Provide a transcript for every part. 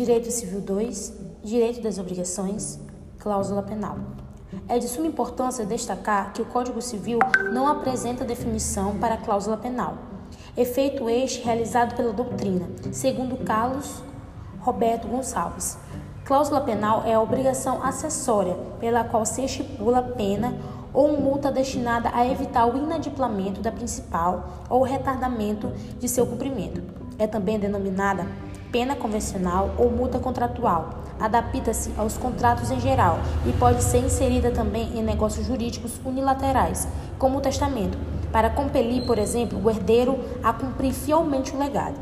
Direito Civil 2, Direito das Obrigações, Cláusula Penal. É de suma importância destacar que o Código Civil não apresenta definição para a cláusula penal, efeito este realizado pela doutrina, segundo Carlos Roberto Gonçalves. Cláusula penal é a obrigação acessória pela qual se estipula pena ou multa destinada a evitar o inadimplamento da principal ou retardamento de seu cumprimento. É também denominada pena convencional ou multa contratual. Adapta-se aos contratos em geral e pode ser inserida também em negócios jurídicos unilaterais, como o testamento, para compelir, por exemplo, o herdeiro a cumprir fielmente o legado.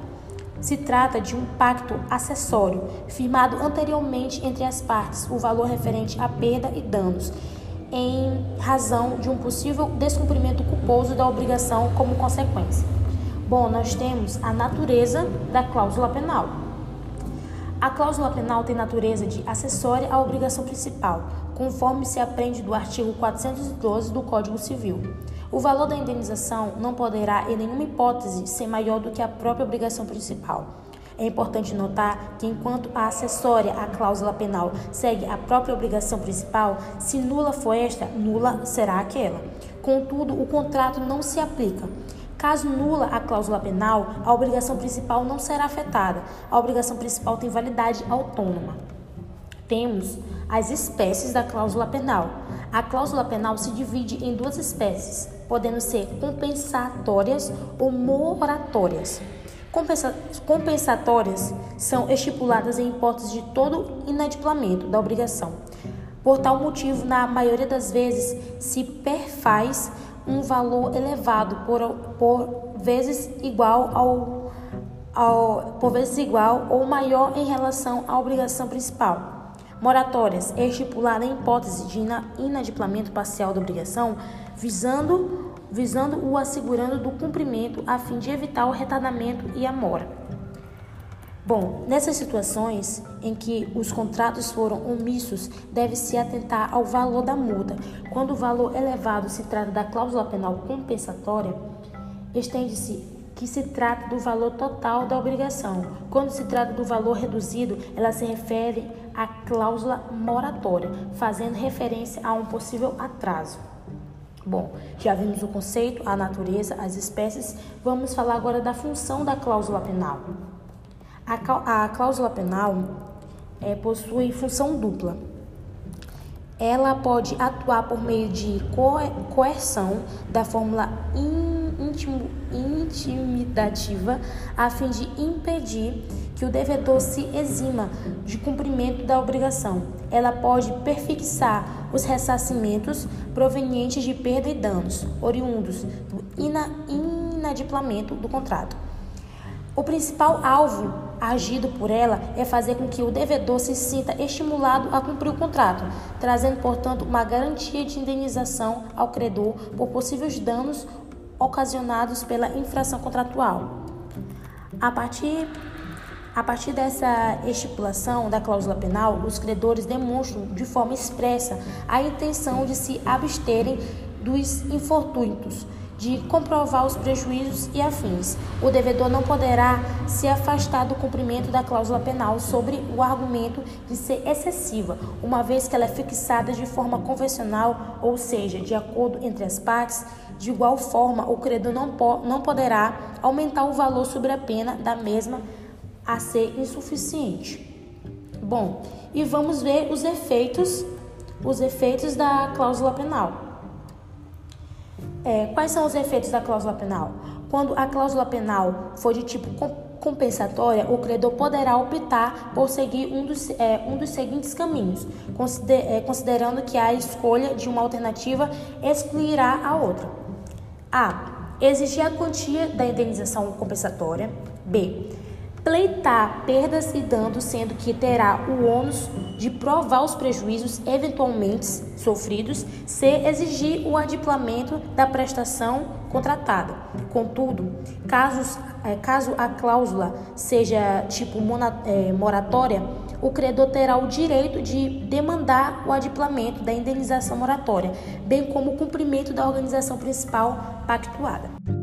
Se trata de um pacto acessório, firmado anteriormente entre as partes, o valor referente à perda e danos, em razão de um possível descumprimento culposo da obrigação como consequência. Bom, nós temos a natureza da cláusula penal. A cláusula penal tem natureza de acessória à obrigação principal, conforme se aprende do artigo 412 do Código Civil. O valor da indenização não poderá, em nenhuma hipótese, ser maior do que a própria obrigação principal. É importante notar que, enquanto a acessória à cláusula penal segue a própria obrigação principal, se nula for esta, nula será aquela. Contudo, o contrato não se aplica. Caso nula a cláusula penal, a obrigação principal não será afetada. A obrigação principal tem validade autônoma. Temos as espécies da cláusula penal. A cláusula penal se divide em duas espécies, podendo ser compensatórias ou moratórias. Compensa compensatórias são estipuladas em hipótese de todo inadimplamento da obrigação. Por tal motivo, na maioria das vezes, se perfaz um valor elevado por, por vezes igual ao, ao por vezes igual ou maior em relação à obrigação principal. Moratórias é estipulada em hipótese de inadimplamento parcial da obrigação, visando, visando o assegurando do cumprimento a fim de evitar o retardamento e a mora. Bom, nessas situações em que os contratos foram omissos, deve-se atentar ao valor da multa. Quando o valor elevado se trata da cláusula penal compensatória, estende-se que se trata do valor total da obrigação. Quando se trata do valor reduzido, ela se refere à cláusula moratória, fazendo referência a um possível atraso. Bom, já vimos o conceito, a natureza, as espécies. Vamos falar agora da função da cláusula penal. A, cláusula penal é, possui função dupla. Ela pode atuar por meio de coerção da fórmula intimo, intimidativa a fim de impedir que o devedor se exima de cumprimento da obrigação. Ela pode perfixar os ressarcimentos provenientes de perda e danos oriundos do ina, inadimplamento do contrato. O principal alvo agido por ela é fazer com que o devedor se sinta estimulado a cumprir o contrato, trazendo, portanto, uma garantia de indenização ao credor por possíveis danos ocasionados pela infração contratual. A partir, a partir dessa estipulação da cláusula penal, os credores demonstram de forma expressa a intenção de se absterem dos infortúnios de comprovar os prejuízos e afins. O devedor não poderá se afastar do cumprimento da cláusula penal sobre o argumento de ser excessiva, uma vez que ela é fixada de forma convencional, ou seja, de acordo entre as partes. De igual forma, o credor não, po não poderá aumentar o valor sobre a pena da mesma a ser insuficiente. Bom, e vamos ver os efeitos, os efeitos da cláusula penal. É, quais são os efeitos da cláusula penal? Quando a cláusula penal for de tipo compensatória, o credor poderá optar por seguir um dos, é, um dos seguintes caminhos, consider, é, considerando que a escolha de uma alternativa excluirá a outra. A. Exigir a quantia da indenização compensatória. B pleitar perdas e danos, sendo que terá o ônus de provar os prejuízos eventualmente sofridos se exigir o adiplamento da prestação contratada. Contudo, casos, é, caso a cláusula seja tipo é, moratória, o credor terá o direito de demandar o adiplamento da indenização moratória, bem como o cumprimento da organização principal pactuada.